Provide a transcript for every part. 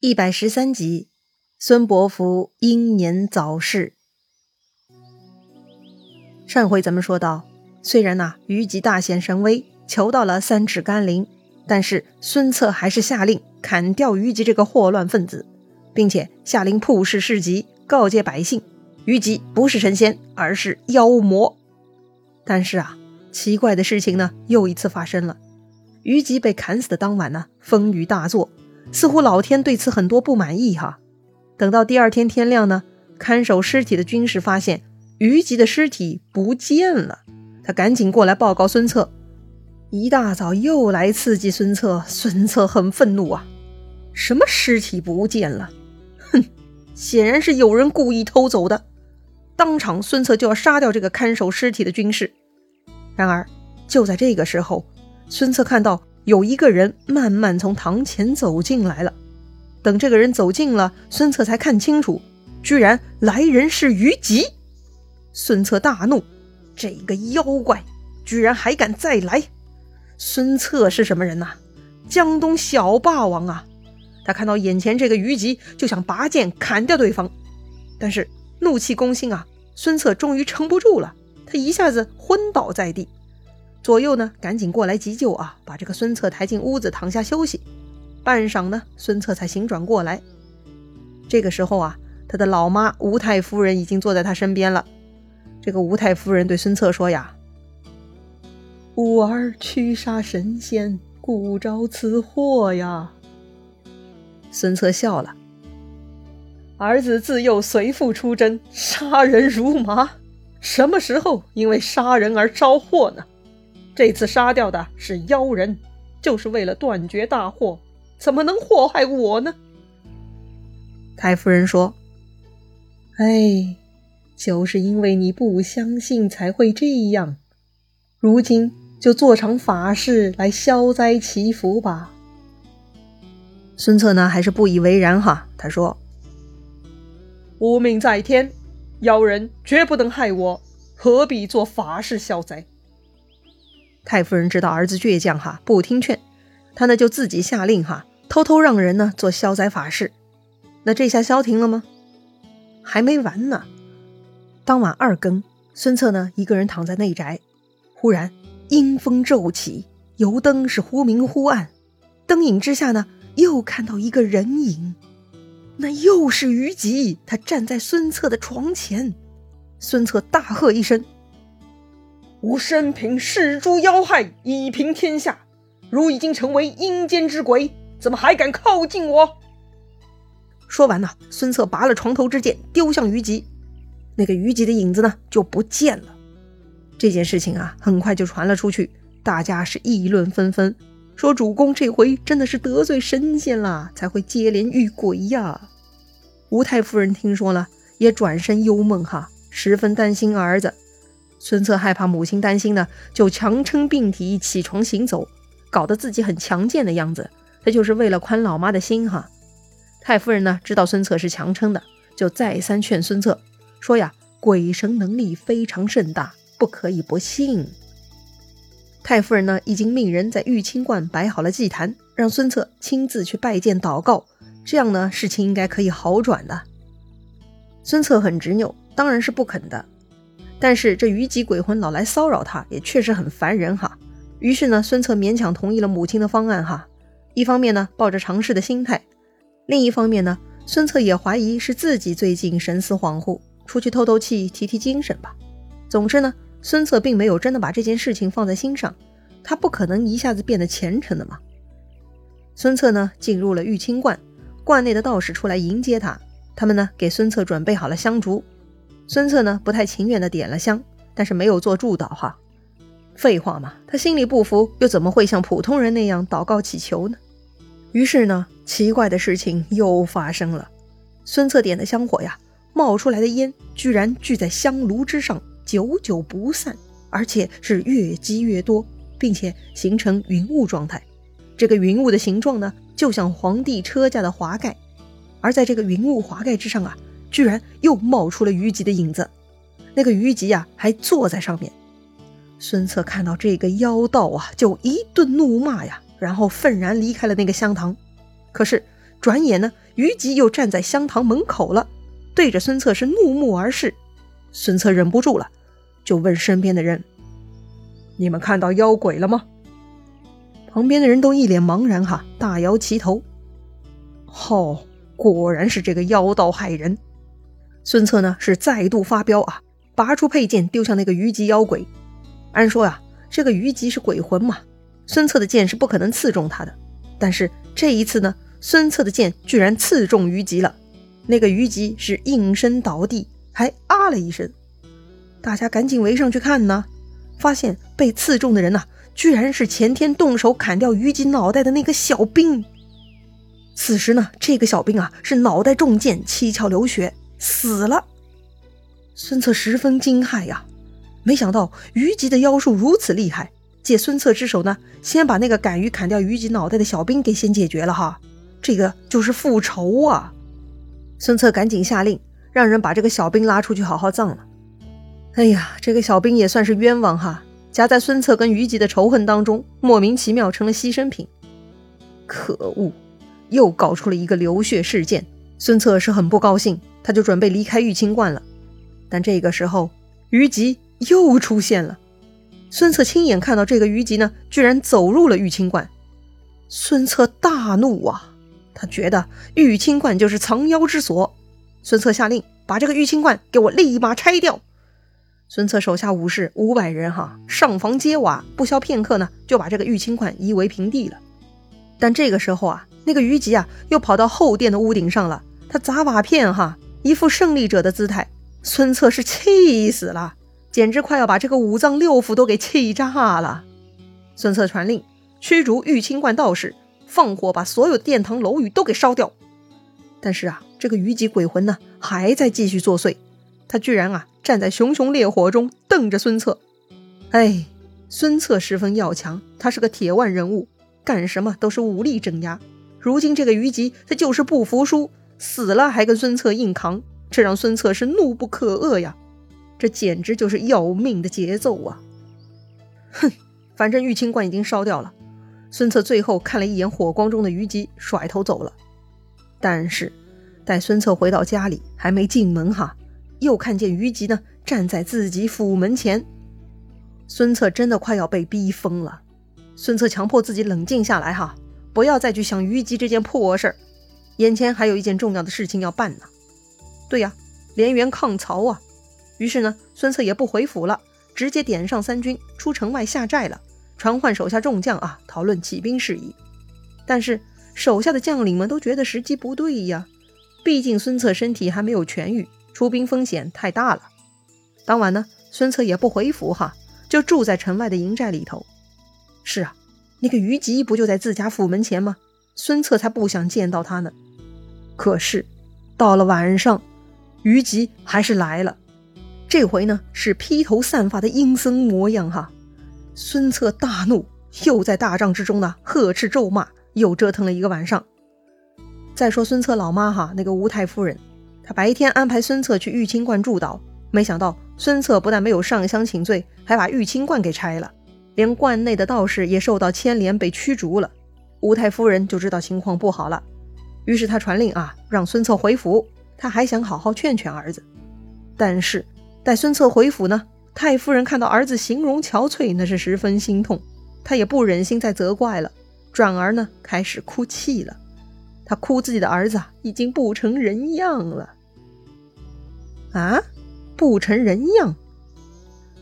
一百十三集，孙伯符英年早逝。上回咱们说到，虽然呐虞姬大显神威，求到了三尺甘霖，但是孙策还是下令砍掉虞姬这个祸乱分子，并且下令曝视事迹，告诫百姓，虞姬不是神仙，而是妖魔。但是啊，奇怪的事情呢又一次发生了，虞姬被砍死的当晚呢，风雨大作。似乎老天对此很多不满意哈。等到第二天天亮呢，看守尸体的军士发现虞姬的尸体不见了，他赶紧过来报告孙策。一大早又来刺激孙策，孙策很愤怒啊！什么尸体不见了？哼，显然是有人故意偷走的。当场，孙策就要杀掉这个看守尸体的军士。然而，就在这个时候，孙策看到。有一个人慢慢从堂前走进来了。等这个人走近了，孙策才看清楚，居然来人是虞姬。孙策大怒，这个妖怪居然还敢再来！孙策是什么人呐？江东小霸王啊！他看到眼前这个虞姬，就想拔剑砍掉对方。但是怒气攻心啊，孙策终于撑不住了，他一下子昏倒在地。左右呢，赶紧过来急救啊！把这个孙策抬进屋子，躺下休息。半晌呢，孙策才醒转过来。这个时候啊，他的老妈吴太夫人已经坐在他身边了。这个吴太夫人对孙策说呀：“吾儿驱杀神仙，故招此祸呀。”孙策笑了：“儿子自幼随父出征，杀人如麻，什么时候因为杀人而招祸呢？”这次杀掉的是妖人，就是为了断绝大祸，怎么能祸害我呢？太夫人说：“哎，就是因为你不相信才会这样。如今就做场法事来消灾祈福吧。”孙策呢，还是不以为然哈。他说：“吾命在天，妖人绝不能害我，何必做法事消灾？”太夫人知道儿子倔强哈，不听劝，她呢就自己下令哈，偷偷让人呢做消灾法事。那这下消停了吗？还没完呢。当晚二更，孙策呢一个人躺在内宅，忽然阴风骤起，油灯是忽明忽暗，灯影之下呢又看到一个人影，那又是虞姬，他站在孙策的床前。孙策大喝一声。吾生平视诸妖害，以平天下。如已经成为阴间之鬼，怎么还敢靠近我？说完呢，孙策拔了床头之剑，丢向虞姬。那个虞姬的影子呢，就不见了。这件事情啊，很快就传了出去，大家是议论纷纷，说主公这回真的是得罪神仙了，才会接连遇鬼呀。吴太夫人听说了，也转身忧梦哈，十分担心儿子。孙策害怕母亲担心呢，就强撑病体起床行走，搞得自己很强健的样子。他就是为了宽老妈的心哈。太夫人呢知道孙策是强撑的，就再三劝孙策说呀：“鬼神能力非常盛大，不可以不信。”太夫人呢已经命人在玉清观摆好了祭坛，让孙策亲自去拜见祷告，这样呢事情应该可以好转的。孙策很执拗，当然是不肯的。但是这虞姬鬼魂老来骚扰他，也确实很烦人哈。于是呢，孙策勉强同意了母亲的方案哈。一方面呢，抱着尝试的心态；另一方面呢，孙策也怀疑是自己最近神思恍惚，出去透透气、提提精神吧。总之呢，孙策并没有真的把这件事情放在心上，他不可能一下子变得虔诚的嘛。孙策呢，进入了玉清观，观内的道士出来迎接他，他们呢，给孙策准备好了香烛。孙策呢，不太情愿的点了香，但是没有做祝祷哈。废话嘛，他心里不服，又怎么会像普通人那样祷告祈求呢？于是呢，奇怪的事情又发生了。孙策点的香火呀，冒出来的烟居然聚在香炉之上，久久不散，而且是越积越多，并且形成云雾状态。这个云雾的形状呢，就像皇帝车驾的华盖，而在这个云雾华盖之上啊。居然又冒出了虞姬的影子，那个虞姬呀还坐在上面。孙策看到这个妖道啊，就一顿怒骂呀，然后愤然离开了那个香堂。可是转眼呢，于吉又站在香堂门口了，对着孙策是怒目而视。孙策忍不住了，就问身边的人：“你们看到妖鬼了吗？”旁边的人都一脸茫然，哈，大摇其头。哦，果然是这个妖道害人。孙策呢是再度发飙啊，拔出佩剑丢向那个虞姬妖鬼。按说呀，这个虞姬是鬼魂嘛，孙策的剑是不可能刺中他的。但是这一次呢，孙策的剑居然刺中虞姬了。那个虞姬是应声倒地，还啊了一声。大家赶紧围上去看呢，发现被刺中的人呐。居然是前天动手砍掉虞姬脑袋的那个小兵。此时呢，这个小兵啊是脑袋中箭，七窍流血，死了。孙策十分惊骇呀，没想到虞姬的妖术如此厉害。借孙策之手呢，先把那个敢于砍掉虞姬脑袋的小兵给先解决了哈。这个就是复仇啊！孙策赶紧下令，让人把这个小兵拉出去好好葬了。哎呀，这个小兵也算是冤枉哈。夹在孙策跟虞姬的仇恨当中，莫名其妙成了牺牲品。可恶，又搞出了一个流血事件。孙策是很不高兴，他就准备离开玉清观了。但这个时候，虞姬又出现了。孙策亲眼看到这个虞姬呢，居然走入了玉清观。孙策大怒啊！他觉得玉清观就是藏妖之所。孙策下令，把这个玉清观给我立马拆掉。孙策手下武士五百人，哈，上房揭瓦，不消片刻呢，就把这个玉清观夷为平地了。但这个时候啊，那个虞姬啊，又跑到后殿的屋顶上了，他砸瓦片，哈，一副胜利者的姿态。孙策是气死了，简直快要把这个五脏六腑都给气炸了。孙策传令，驱逐玉清观道士，放火把所有殿堂楼宇都给烧掉。但是啊，这个虞姬鬼魂呢，还在继续作祟。他居然啊站在熊熊烈火中瞪着孙策，哎，孙策十分要强，他是个铁腕人物，干什么都是武力镇压。如今这个虞姬他就是不服输，死了还跟孙策硬扛，这让孙策是怒不可遏呀！这简直就是要命的节奏啊！哼，反正玉清观已经烧掉了，孙策最后看了一眼火光中的虞姬，甩头走了。但是待孙策回到家里，还没进门哈。又看见虞姬呢，站在自己府门前。孙策真的快要被逼疯了。孙策强迫自己冷静下来，哈，不要再去想虞姬这件破事儿。眼前还有一件重要的事情要办呢。对呀，连援抗曹啊。于是呢，孙策也不回府了，直接点上三军出城外下寨了，传唤手下众将啊，讨论起兵事宜。但是手下的将领们都觉得时机不对呀，毕竟孙策身体还没有痊愈。出兵风险太大了。当晚呢，孙策也不回府哈，就住在城外的营寨里头。是啊，那个虞姬不就在自家府门前吗？孙策才不想见到他呢。可是到了晚上，虞姬还是来了。这回呢，是披头散发的阴森模样哈。孙策大怒，又在大帐之中呢呵斥咒骂，又折腾了一个晚上。再说孙策老妈哈，那个吴太夫人。她白天安排孙策去玉清观祝祷，没想到孙策不但没有上香请罪，还把玉清观给拆了，连观内的道士也受到牵连，被驱逐了。吴太夫人就知道情况不好了，于是他传令啊，让孙策回府。他还想好好劝劝儿子，但是待孙策回府呢，太夫人看到儿子形容憔悴，那是十分心痛，她也不忍心再责怪了，转而呢开始哭泣了。他哭自己的儿子已经不成人样了。啊，不成人样。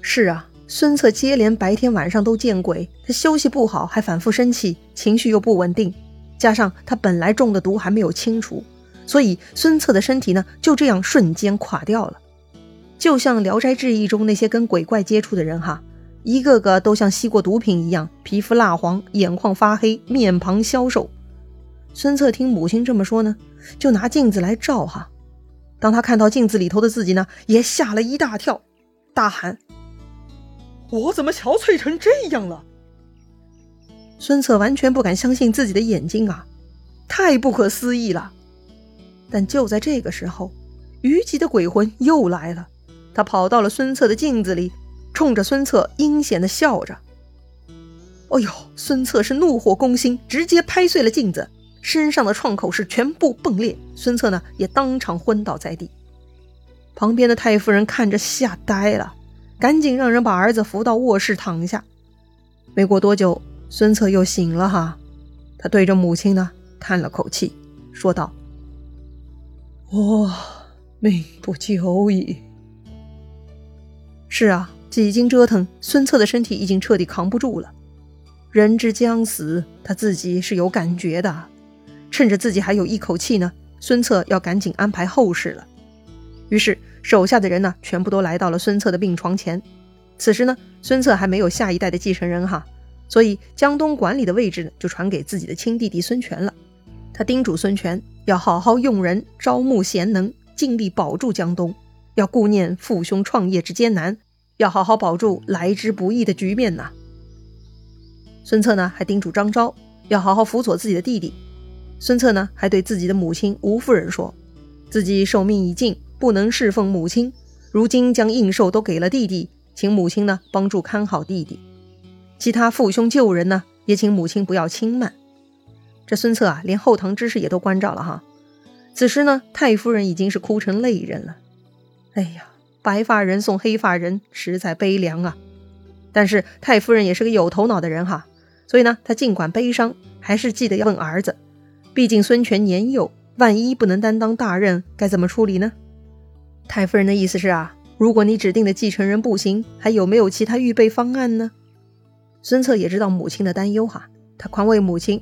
是啊，孙策接连白天晚上都见鬼，他休息不好，还反复生气，情绪又不稳定，加上他本来中的毒还没有清除，所以孙策的身体呢就这样瞬间垮掉了。就像《聊斋志异》中那些跟鬼怪接触的人哈，一个个都像吸过毒品一样，皮肤蜡黄，眼眶发黑，面庞消瘦。孙策听母亲这么说呢，就拿镜子来照哈。当他看到镜子里头的自己呢，也吓了一大跳，大喊：“我怎么憔悴成这样了？”孙策完全不敢相信自己的眼睛啊，太不可思议了。但就在这个时候，虞姬的鬼魂又来了，他跑到了孙策的镜子里，冲着孙策阴险的笑着。哎呦，孙策是怒火攻心，直接拍碎了镜子，身上的创口是全部迸裂，孙策呢也当场昏倒在地。旁边的太夫人看着吓呆了，赶紧让人把儿子扶到卧室躺下。没过多久，孙策又醒了哈，他对着母亲呢叹了口气，说道：“我命不久矣。”是啊，几经折腾，孙策的身体已经彻底扛不住了。人之将死，他自己是有感觉的。趁着自己还有一口气呢，孙策要赶紧安排后事了。于是手下的人呢，全部都来到了孙策的病床前。此时呢，孙策还没有下一代的继承人哈，所以江东管理的位置呢，就传给自己的亲弟弟孙权了。他叮嘱孙权要好好用人，招募贤能，尽力保住江东。要顾念父兄创业之艰难，要好好保住来之不易的局面呐。孙策呢，还叮嘱张昭要好好辅佐自己的弟弟。孙策呢，还对自己的母亲吴夫人说，自己寿命已尽，不能侍奉母亲，如今将应寿都给了弟弟，请母亲呢帮助看好弟弟。其他父兄旧人呢，也请母亲不要轻慢。这孙策啊，连后堂之事也都关照了哈。此时呢，太夫人已经是哭成泪人了。哎呀，白发人送黑发人，实在悲凉啊！但是太夫人也是个有头脑的人哈，所以呢，她尽管悲伤，还是记得要问儿子。毕竟孙权年幼，万一不能担当大任，该怎么处理呢？太夫人的意思是啊，如果你指定的继承人不行，还有没有其他预备方案呢？孙策也知道母亲的担忧哈，他宽慰母亲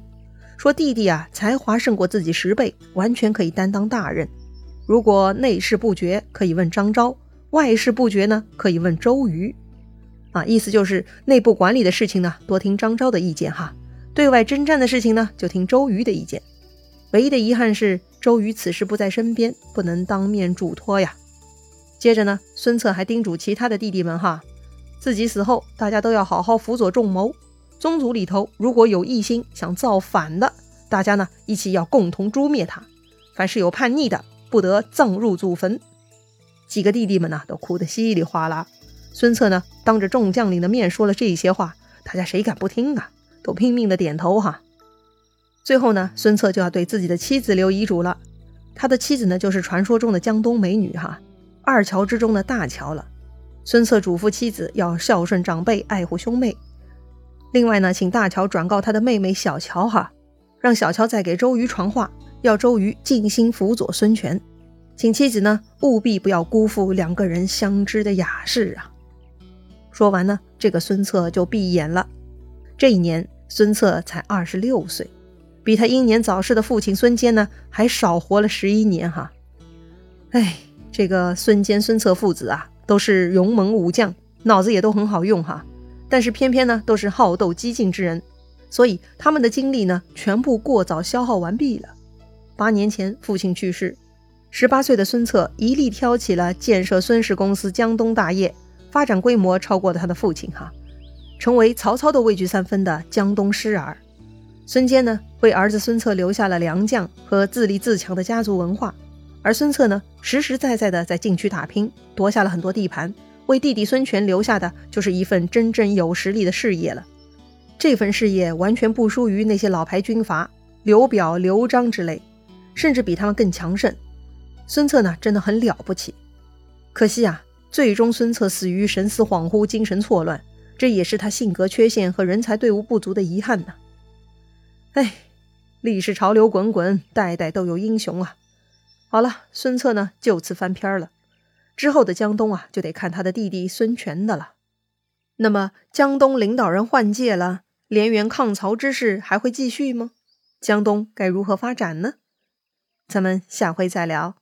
说：“弟弟啊，才华胜过自己十倍，完全可以担当大任。”如果内事不决，可以问张昭；外事不决呢，可以问周瑜。啊，意思就是内部管理的事情呢，多听张昭的意见哈；对外征战的事情呢，就听周瑜的意见。唯一的遗憾是，周瑜此时不在身边，不能当面嘱托呀。接着呢，孙策还叮嘱其他的弟弟们哈，自己死后，大家都要好好辅佐众谋。宗族里头如果有异心想造反的，大家呢一起要共同诛灭他。凡是有叛逆的，不得葬入祖坟。几个弟弟们呢，都哭得稀里哗啦。孙策呢，当着众将领的面说了这些话，大家谁敢不听啊？都拼命的点头哈。最后呢，孙策就要对自己的妻子留遗嘱了。他的妻子呢，就是传说中的江东美女哈，二乔之中的大乔了。孙策嘱咐妻子要孝顺长辈，爱护兄妹。另外呢，请大乔转告他的妹妹小乔哈，让小乔再给周瑜传话。要周瑜尽心辅佐孙权，请妻子呢务必不要辜负两个人相知的雅事啊！说完呢，这个孙策就闭眼了。这一年，孙策才二十六岁，比他英年早逝的父亲孙坚呢还少活了十一年哈。哎，这个孙坚、孙策父子啊，都是勇猛武将，脑子也都很好用哈。但是偏偏呢，都是好斗激进之人，所以他们的精力呢，全部过早消耗完毕了。八年前，父亲去世，十八岁的孙策一力挑起了建设孙氏公司江东大业，发展规模超过了他的父亲哈，成为曹操都畏惧三分的江东狮儿。孙坚呢，为儿子孙策留下了良将和自立自强的家族文化，而孙策呢，实实在在的在禁区打拼，夺下了很多地盘，为弟弟孙权留下的就是一份真正有实力的事业了。这份事业完全不输于那些老牌军阀刘表、刘璋之类。甚至比他们更强盛。孙策呢，真的很了不起。可惜啊，最终孙策死于神思恍惚、精神错乱，这也是他性格缺陷和人才队伍不足的遗憾呢。哎，历史潮流滚滚，代代都有英雄啊。好了，孙策呢就此翻篇了。之后的江东啊，就得看他的弟弟孙权的了。那么，江东领导人换届了，连元抗曹之事还会继续吗？江东该如何发展呢？咱们下回再聊。